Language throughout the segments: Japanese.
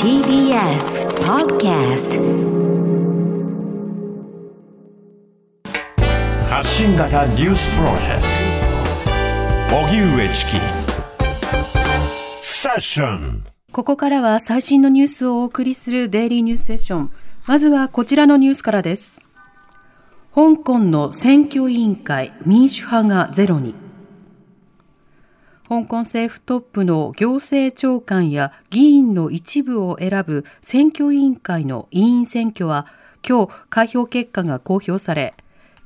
TBS Podcast 発信型ニュースプロジェクト荻上チキセッションここからは最新のニュースをお送りするデイリーニュースセッション。まずはこちらのニュースからです。香港の選挙委員会民主派がゼロに。香港政府トップの行政長官や議員の一部を選ぶ選挙委員会の委員選挙は今日開票結果が公表され、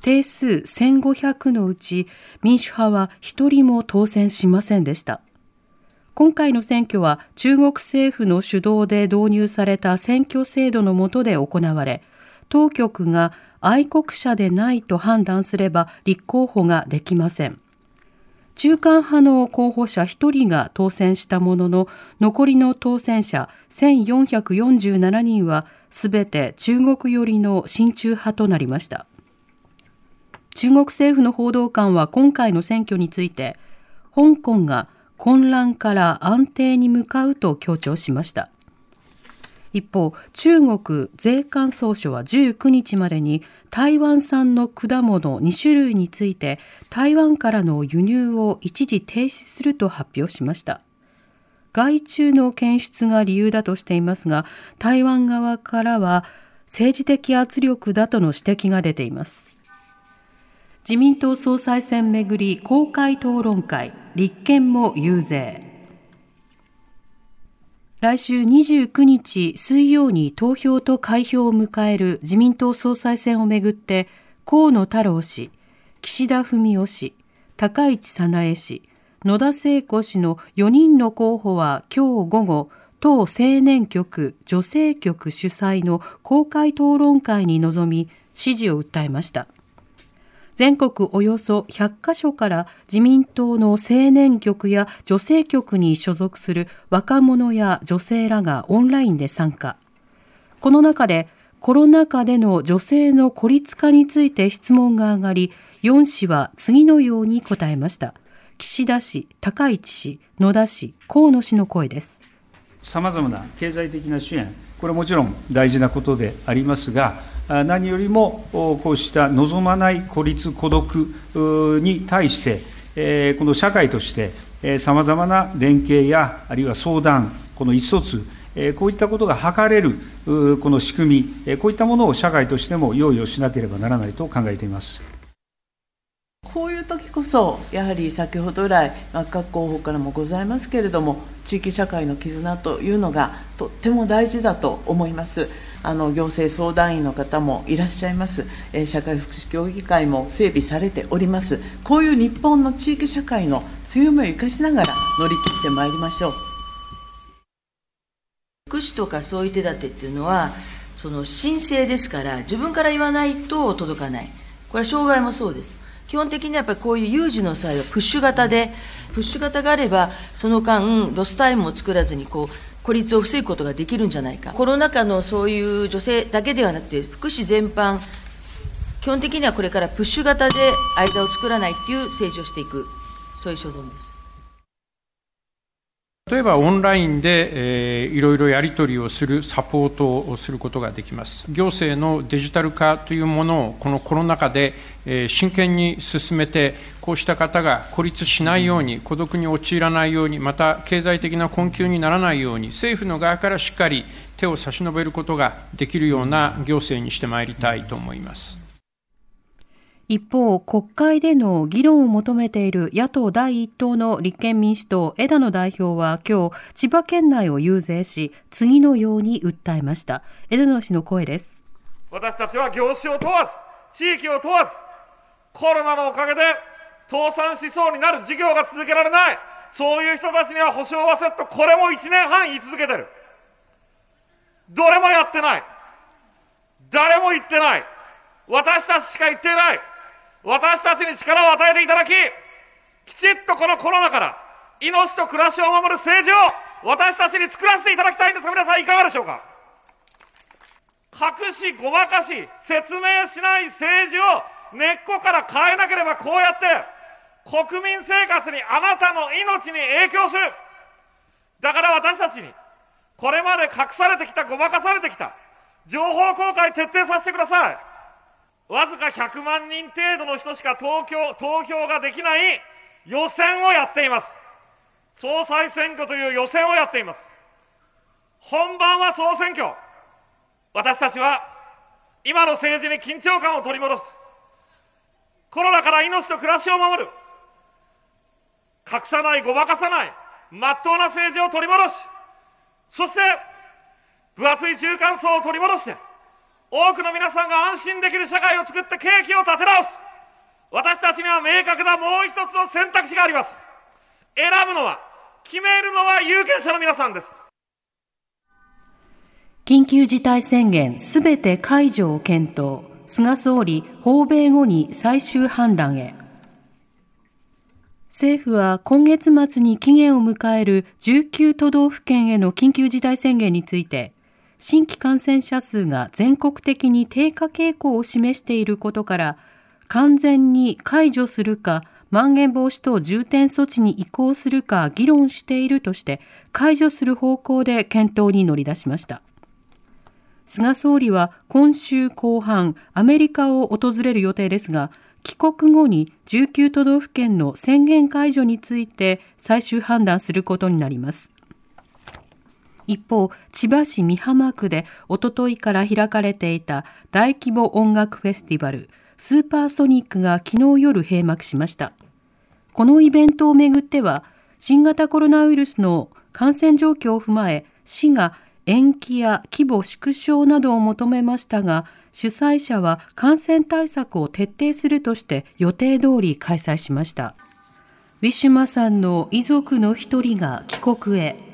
定数1500のうち民主派は一人も当選しませんでした。今回の選挙は中国政府の主導で導入された選挙制度の下で行われ、当局が愛国者でないと判断すれば立候補ができません。中間派の候補者1人が当選したものの、残りの当選者1447人はすべて中国寄りの親中派となりました。中国政府の報道官は今回の選挙について、香港が混乱から安定に向かうと強調しました。一方、中国税関総署は19日までに台湾産の果物2種類について台湾からの輸入を一時停止すると発表しました。害虫の検出が理由だとしていますが、台湾側からは政治的圧力だとの指摘が出ています。自民党総裁選めぐり公開討論会、立憲も遊説。来週29日水曜に投票と開票を迎える自民党総裁選をめぐって、河野太郎氏、岸田文雄氏、高市早苗氏、野田聖子氏の4人の候補は今日午後、党青年局女性局主催の公開討論会に臨み、支持を訴えました。全国およそ100カ所から自民党の青年局や女性局に所属する若者や女性らがオンラインで参加。この中でコロナ禍での女性の孤立化について質問が上がり、4氏は次のように答えました。岸田氏、高市氏、野田氏、河野氏の声です。さまざまな経済的な支援、これはもちろん大事なことでありますが、何よりもこうした望まない孤立、孤独に対して、この社会としてさまざまな連携や、あるいは相談、この意思疎通、こういったことが図れるこの仕組み、こういったものを社会としても用意をしなければならないと考えています。こういう時こそ、やはり先ほど来、各候補からもございますけれども、地域社会の絆というのがとっても大事だと思います。あの行政相談員の方もいらっしゃいます、えー、社会福祉協議会も整備されております、こういう日本の地域社会の強みを生かしながら乗り切ってまいりましょう。福祉とかそういう手立てっていうのは、その申請ですから、自分から言わないと届かない、これは障害もそうです。基本的にはやっぱりこういう有事の際はプッシュ型で、プッシュ型があれば、その間、ロスタイムを作らずにこう、孤立を防ぐことができるんじゃないか、コロナ禍のそういう女性だけではなくて、福祉全般、基本的にはこれからプッシュ型で間を作らないっていう政治をしていく、そういう所存です。例えばオンラインで、えー、いろいろやり取りをするサポートをすることができます。行政のデジタル化というものをこのコロナ禍で、えー、真剣に進めて、こうした方が孤立しないように、孤独に陥らないように、また経済的な困窮にならないように、政府の側からしっかり手を差し伸べることができるような行政にしてまいりたいと思います。一方、国会での議論を求めている野党第一党の立憲民主党枝野代表は今日、千葉県内を遊説し、次のように訴えました。枝野氏の声です。私たちは業種を問わず、地域を問わず、コロナのおかげで倒産しそうになる事業が続けられない。そういう人たちには保証はセット、これも1年半言い続けてる。どれもやってない。誰も言ってない。私たちしか言っていない。私たちに力を与えていただき、きちっとこのコロナから命と暮らしを守る政治を私たちに作らせていただきたいんですが、皆さんいかがでしょうか？隠し、ごまかし、説明しない政治を根っこから変えなければこうやって国民生活にあなたの命に影響する。だから私たちに、これまで隠されてきた、ごまかされてきた、情報公開徹底させてください。わずか100万人程度の人しか投票投票ができない予選をやっています。総裁選挙という予選をやっています。本番は総選挙。私たちは今の政治に緊張感を取り戻す。コロナから命と暮らしを守る。隠さない、ごまかさない、まっとうな政治を取り戻し、そして、分厚い中間層を取り戻して、多くの皆さんが安心できる社会を作って景気を立て直す。私たちには明確なもう一つの選択肢があります。選ぶのは、決めるのは有権者の皆さんです。緊急事態宣言すべて解除を検討。菅総理、訪米後に最終判断へ。政府は今月末に期限を迎える19都道府県への緊急事態宣言について、新規感染者数が全国的に低下傾向を示していることから、完全に解除するか、まん延防止等重点措置に移行するか議論しているとして、解除する方向で検討に乗り出しました。菅総理は今週後半、アメリカを訪れる予定ですが、帰国後に19都道府県の宣言解除について最終判断することになります。一方、千葉市美浜区でおとといから開かれていた大規模音楽フェスティバル、スーパーソニックが昨日夜閉幕しました。このイベントをめぐっては、新型コロナウイルスの感染状況を踏まえ、市が延期や規模縮小などを求めましたが、主催者は感染対策を徹底するとして予定通り開催しました。ウィシュマさんの遺族の一人が帰国へ。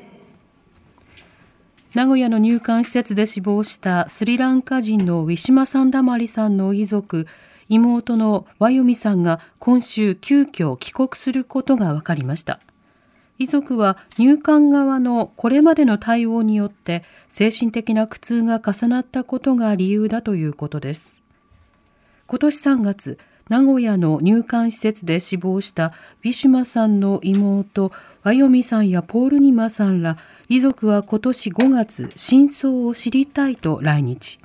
名古屋の入管施設で死亡したスリランカ人のウィシュマ・サンダマリさんの遺族、妹のワヨミさんが今週急遽帰国することが分かりました。遺族は入管側のこれまでの対応によって精神的な苦痛が重なったことが理由だということです。今年3月、名古屋の入管施設で死亡したウィシュマさんの妹、ワヨミさんやポールニマさんら遺族は今年5月、真相を知りたいと来日。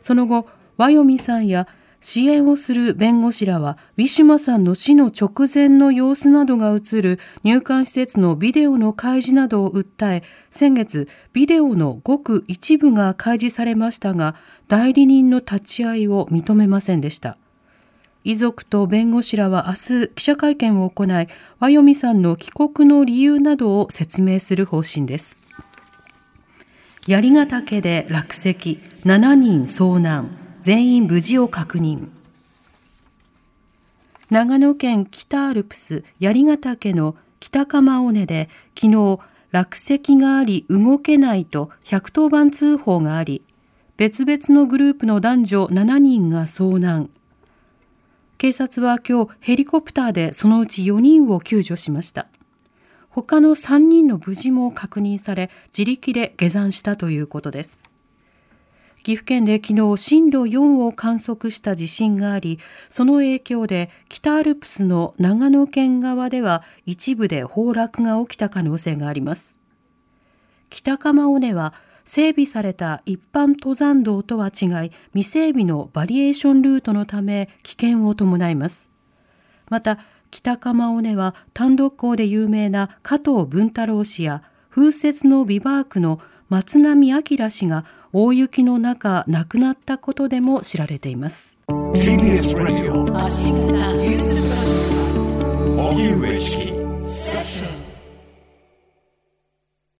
その後、ワヨミさんや支援をする弁護士らは、ウィシュマさんの死の直前の様子などが映る入管施設のビデオの開示などを訴え、先月、ビデオのごく一部が開示されましたが、代理人の立ち会いを認めませんでした。遺族と弁護士らは明日記者会見を行い、和ヨミさんの帰国の理由などを説明する方針です。槍ヶ岳で落石、7人遭難、全員無事を確認。長野県北アルプス槍ヶ岳の北釜尾根で昨日落石があり動けないと110番通報があり、別々のグループの男女7人が遭難。警察は今日ヘリコプターでそのうち4人を救助しました。他の3人の無事も確認され、自力で下山したということです。岐阜県で昨日震度4を観測した地震があり、その影響で北アルプスの長野県側では一部で崩落が起きた可能性があります。北釜尾根は整備された一般登山道とは違い、未整備のバリエーションルートのため危険を伴います。また、北釜尾根は単独校で有名な加藤文太郎氏や風雪のビバークの松並明氏が大雪の中亡くなったことでも知られています。荻上チキ